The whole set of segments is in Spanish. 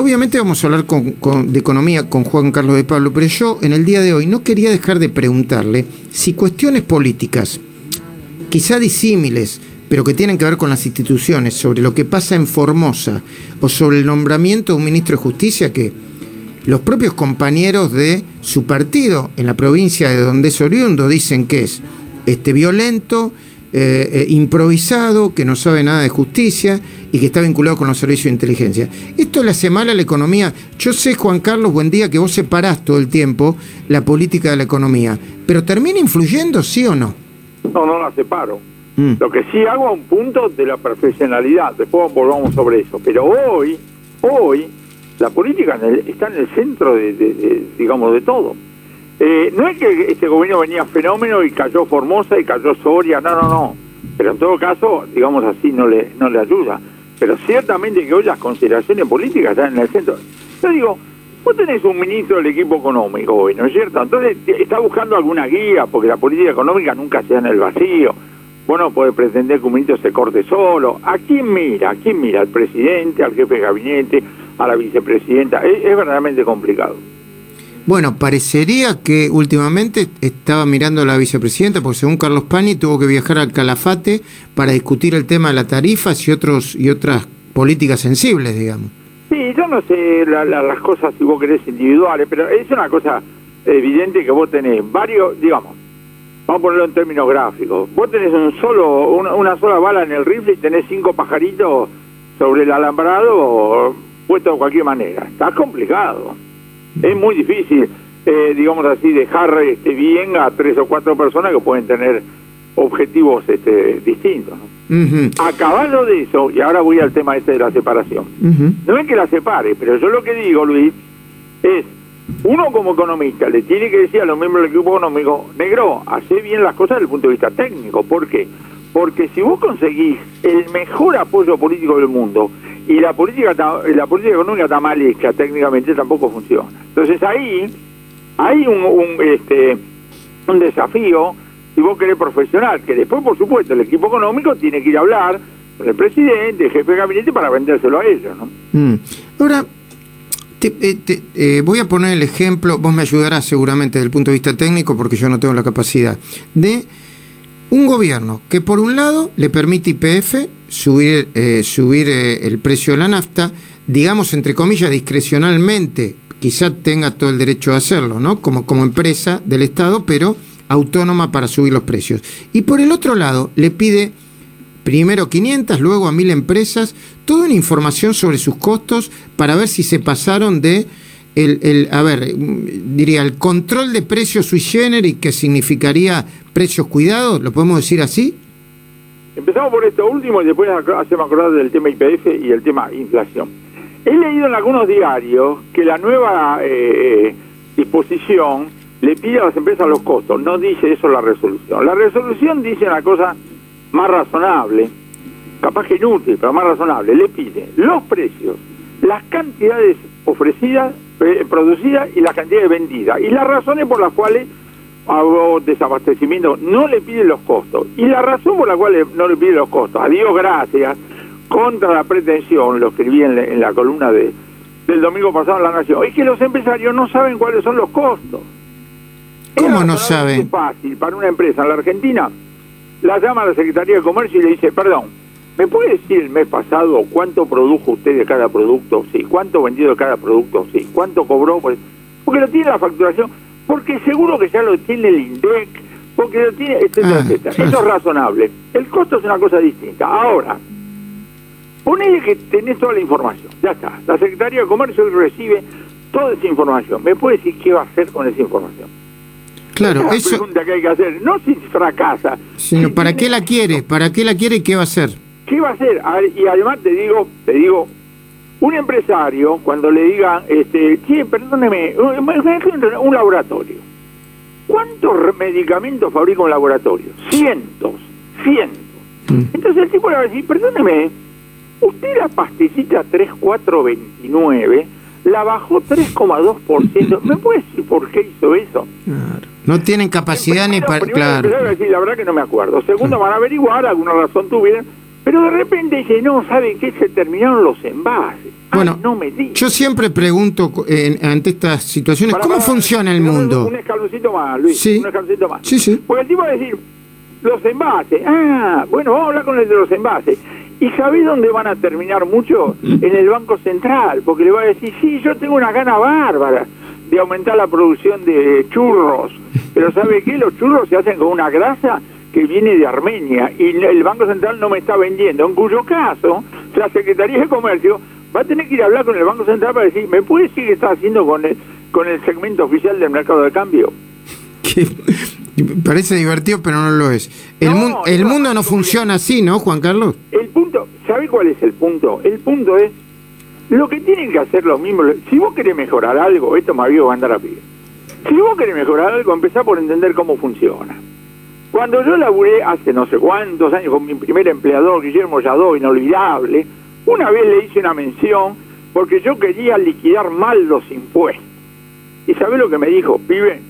obviamente vamos a hablar de economía con Juan Carlos de Pablo, pero yo en el día de hoy no quería dejar de preguntarle si cuestiones políticas, quizá disímiles, pero que tienen que ver con las instituciones, sobre lo que pasa en Formosa o sobre el nombramiento de un ministro de Justicia que los propios compañeros de su partido en la provincia de donde es oriundo dicen que es este, violento, eh, eh, improvisado, que no sabe nada de justicia y que está vinculado con los servicios de inteligencia. Esto le hace mal a la economía. Yo sé, Juan Carlos, buen día, que vos separás todo el tiempo la política de la economía, pero ¿termina influyendo, sí o no? No, no la separo. Mm. Lo que sí hago a un punto de la profesionalidad, después volvamos sobre eso. Pero hoy, hoy, la política está en el centro de, digamos, de todo. Eh, no es que este gobierno venía fenómeno y cayó Formosa y cayó Soria, no, no, no. Pero en todo caso, digamos así, no le, no le ayuda. Pero ciertamente que hoy las consideraciones políticas están en el centro. Yo digo, vos tenés un ministro del equipo económico hoy, ¿no es cierto? Entonces está buscando alguna guía, porque la política económica nunca se en el vacío. Bueno, puede pretender que un ministro se corte solo. ¿A quién mira? ¿A quién mira? ¿Al presidente, al jefe de gabinete, a la vicepresidenta? es verdaderamente complicado. Bueno, parecería que últimamente estaba mirando a la vicepresidenta, porque según Carlos Pani tuvo que viajar al Calafate para discutir el tema de las tarifas y otros y otras políticas sensibles, digamos. Sí, yo no sé las cosas si vos querés individuales, pero es una cosa evidente que vos tenés varios, digamos, vamos a ponerlo en términos gráficos, vos tenés un solo, una, sola bala en el rifle y tenés cinco pajaritos sobre el alambrado puesto de cualquier manera. Está complicado es muy difícil, eh, digamos así, dejar este, bien a tres o cuatro personas que pueden tener objetivos este, distintos. Acabado de eso, y ahora voy al tema este de la separación, no es que la separe, pero yo lo que digo, Luis, es, uno como economista le tiene que decir a los miembros del equipo económico, negro, hace bien las cosas desde el punto de vista técnico. ¿Por qué? Porque si vos conseguís el mejor apoyo político del mundo y la política la política económica está mal hecha técnicamente tampoco funciona entonces ahí hay un, este un desafío si vos querés profesional que después por supuesto el equipo económico tiene que ir a hablar con el presidente el jefe de gabinete para vendérselo a ellos ¿no? Mm. ahora eh, eh, voy a poner el ejemplo, vos me ayudarás seguramente desde el punto de vista técnico porque yo no tengo la capacidad, de un gobierno que por un lado le permite IPF subir, eh, subir eh, el precio de la nafta, digamos entre comillas discrecionalmente, quizá tenga todo el derecho a hacerlo, ¿no? Como, como empresa del Estado, pero autónoma para subir los precios. Y por el otro lado, le pide primero 500, luego a 1000 empresas, toda una información sobre sus costos para ver si se pasaron de el, el, a ver, diría, el control de precios sui generis, que significaría precios cuidados, ¿lo podemos decir así? Empezamos por esto último y después hacemos acordar del tema IPF y el tema inflación. He leído en algunos diarios que la nueva eh, eh, disposición le pide a las empresas los costos, no dice eso la resolución. La resolución dice una cosa más razonable, capaz que inútil, pero más razonable, le pide los precios, las cantidades ofrecidas producida y la cantidad de vendida. Y las razones por las cuales hago desabastecimiento no le pide los costos. Y la razón por la cual no le pide los costos, a Dios gracias, contra la pretensión, lo escribí en, la columna de, del domingo pasado en La Nación, es que los empresarios no saben cuáles son los costos. ¿Cómo no saben? Es fácil para una empresa en la Argentina, la llama a la Secretaría de Comercio y le dice, perdón, ¿Me puede decir el mes pasado cuánto produjo usted de cada producto? Sí. ¿Cuánto vendió de cada producto? Sí. ¿Cuánto cobró? Porque lo tiene la facturación, porque seguro que ya lo tiene el INDEC, porque lo tiene, etcétera, ah, etcétera. Eso es razonable. El costo es una cosa distinta. Ahora, ponele que tenés toda la información. Ya está. La Secretaría de Comercio recibe toda esa información. ¿Me puede decir qué va a hacer con esa información? Claro, esa es la pregunta que hay que hacer. No si fracasa. Sino, ¿para qué la quiere? ¿Para qué la quiere y qué va a hacer? ¿Qué va a hacer? y además te digo, te digo, un empresario cuando le digan, este, sí, perdóneme, un laboratorio. ¿Cuántos medicamentos fabrica un laboratorio? Cientos, cientos. Mm. Entonces el tipo le va a decir, perdóneme, usted la pastillita 3429 la bajó 3,2%. ¿Me puede decir por qué hizo eso? No tienen capacidad ni para... Claro. Decir, la verdad que no me acuerdo. Segundo, van a averiguar, alguna razón tuvieron pero de repente dice, no, ¿saben qué? Se terminaron los envases. Bueno, yo siempre pregunto ante estas situaciones, ¿cómo funciona el mundo? Un escaloncito más, Luis. Sí. Un escaloncito más. Sí, sí. Porque el tipo va a decir, los envases. Ah, bueno, vamos a hablar con el de los envases. ¿Y sabés dónde van a terminar mucho? En el Banco Central, porque le va a decir, sí, yo tengo una gana bárbara de aumentar la producción de churros, pero ¿sabe qué? Los churros se hacen con una grasa que viene de Armenia y el Banco Central no me está vendiendo, en cuyo caso la Secretaría de Comercio va a tener que ir a hablar con el Banco Central para decir, ¿me puede decir qué está haciendo con el, con el segmento oficial del mercado de cambio? Parece divertido, pero no lo es. El, el mundo no funciona así, ¿no, Juan Carlos? El punto, ¿sabe cuál es el punto? El punto es lo que tienen que hacer los mismos. Si vos querés mejorar algo, esto me había a andar a pie. Si vos querés mejorar algo, empezá por entender cómo funciona. Cuando yo laburé hace no sé cuántos años con mi primer empleador, Guillermo Yadó, inolvidable, una vez le hice una mención porque yo quería liquidar mal los impuestos. ¿Y sabés lo que me dijo? Pibe,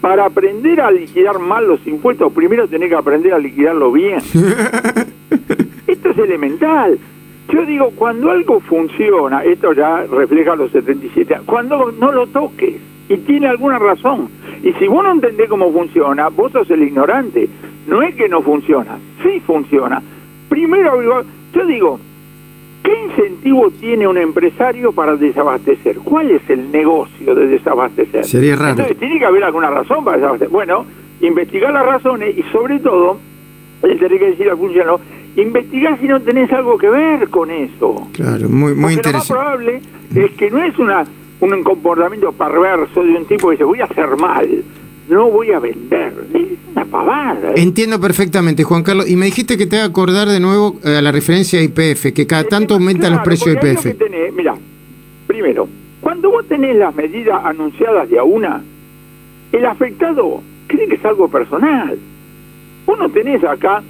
para aprender a liquidar mal los impuestos, primero tenés que aprender a liquidarlo bien. Esto es elemental. Yo digo, cuando algo funciona, esto ya refleja los 77 años, cuando no lo toques y tiene alguna razón. Y si vos no entendés cómo funciona, vos sos el ignorante. No es que no funciona, sí funciona. Primero, yo digo, ¿qué incentivo tiene un empresario para desabastecer? ¿Cuál es el negocio de desabastecer? Sería raro. Entonces, tiene que haber alguna razón para desabastecer. Bueno, investigar las razones y sobre todo, tiene que decir al funcionario, investigar si no tenés algo que ver con eso. Claro, muy, muy interesante. Lo más probable es que no es una un comportamiento perverso de un tipo que dice voy a hacer mal, no voy a vender. Es una pavada. ¿eh? Entiendo perfectamente, Juan Carlos. Y me dijiste que te va a acordar de nuevo eh, a la referencia a IPF, que cada tanto aumentan los precios de IPF. Mira, primero, cuando vos tenés las medidas anunciadas de a una, el afectado cree que es algo personal. Vos no tenés acá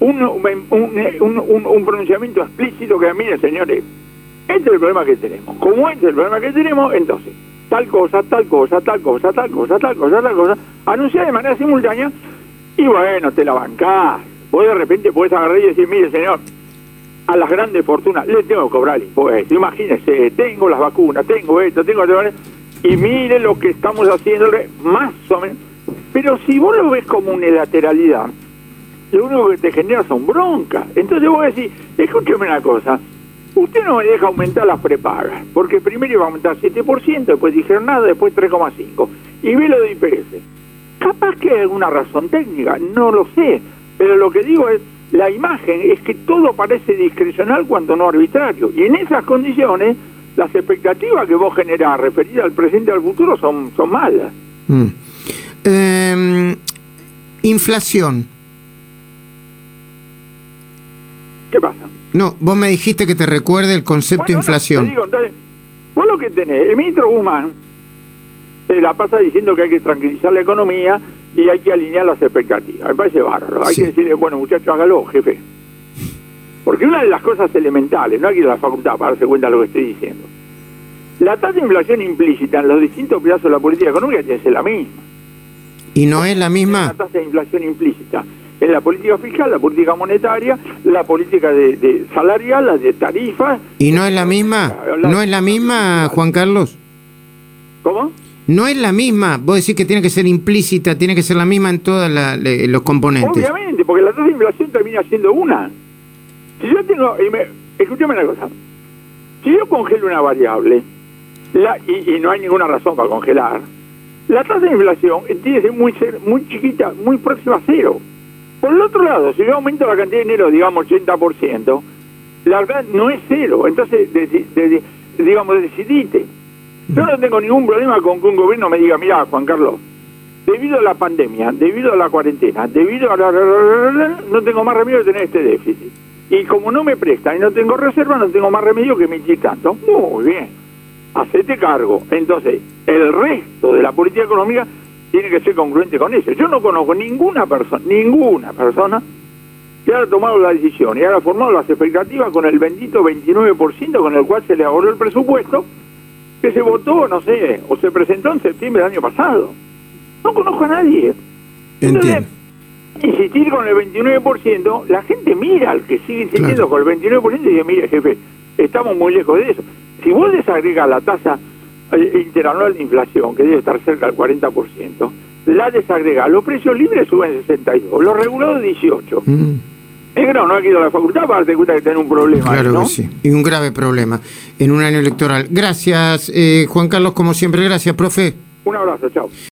un, un, un pronunciamiento explícito que, mire, señores, este es el problema que tenemos. Como este es el problema que tenemos, entonces, tal cosa, tal cosa, tal cosa, tal cosa, tal cosa, tal cosa, anunciar de manera simultánea y bueno, te la bancás. Vos de repente puedes agarrar y decir, mire señor, a las grandes fortunas le tengo que cobrar el impuesto. Imagínese, tengo las vacunas, tengo esto, tengo esto, y mire lo que estamos haciéndole, más o menos. Pero si vos lo ves como unilateralidad, lo único que te genera son broncas. Entonces vos decís, escúcheme una cosa, Usted no me deja aumentar las prepagas, porque primero iba a aumentar 7%, después dijeron nada, después 3,5%. Y ve lo de IPS. Capaz que hay alguna razón técnica, no lo sé, pero lo que digo es, la imagen es que todo parece discrecional cuando no arbitrario. Y en esas condiciones, las expectativas que vos generás referidas al presente y al futuro son, son malas. Mm. Em, inflación. ¿Qué pasa? No, vos me dijiste que te recuerde el concepto de inflación. digo, entonces, vos lo que tenés, el ministro Guzmán se la pasa diciendo que hay que tranquilizar la economía y hay que alinear las expectativas. Me parece bárbaro. Hay que decirle, bueno, muchachos, hágalo, jefe. Porque una de las cosas elementales, no hay que ir a la facultad para darse cuenta de lo que estoy diciendo. La tasa de inflación implícita en los distintos pedazos de la política económica tiene que ser la misma. ¿Y no es la misma? La tasa de inflación implícita en la política fiscal, la política monetaria, la política de, salarial, la de tarifas. ¿Y no es la misma? ¿No es la misma, Juan Carlos? ¿Cómo? No es la misma, vos decís que tiene que ser implícita, tiene que ser la misma en todos los componentes. Obviamente, porque la tasa de inflación termina siendo una. Si yo tengo, escúchame una cosa, si yo congelo una variable, la, y, no hay ninguna razón para congelar, la tasa de inflación tiene que ser muy, muy chiquita, muy próxima a cero. Por el otro lado, si yo aumento la cantidad de dinero, digamos, 80%, la verdad no es cero. Entonces, digamos, decidite. Yo no tengo ningún problema con que un gobierno me diga, mira, Juan Carlos, debido a la pandemia, debido a la cuarentena, debido a la... no tengo más remedio que tener este déficit. Y como no me prestan y no tengo reserva, no tengo más remedio que emitir tanto. Muy bien, hacete cargo. Entonces, el resto de la política económica tiene que ser congruente con eso. Yo no conozco ninguna persona, ninguna persona que haya tomado la decisión y haya formado las expectativas con el bendito 29% con el cual se le ahorró el presupuesto que se votó, no sé, o se presentó en septiembre del año pasado. No conozco a nadie. Entonces, insistir con el 29%, la gente mira al que sigue insistiendo con el 29% y dice, mire jefe, estamos muy lejos de eso. Si vos desagregas la tasa interanual de inflación, que debe estar cerca del 40%, la desagregas, los precios libres suben 62, los regulados 18. Mm. Negro, no ha ido a la facultad para darte cuenta que tiene un problema. Claro que sí, y un grave problema en un año electoral. Gracias, eh, Juan Carlos, como siempre, gracias, profe. Un abrazo, chao.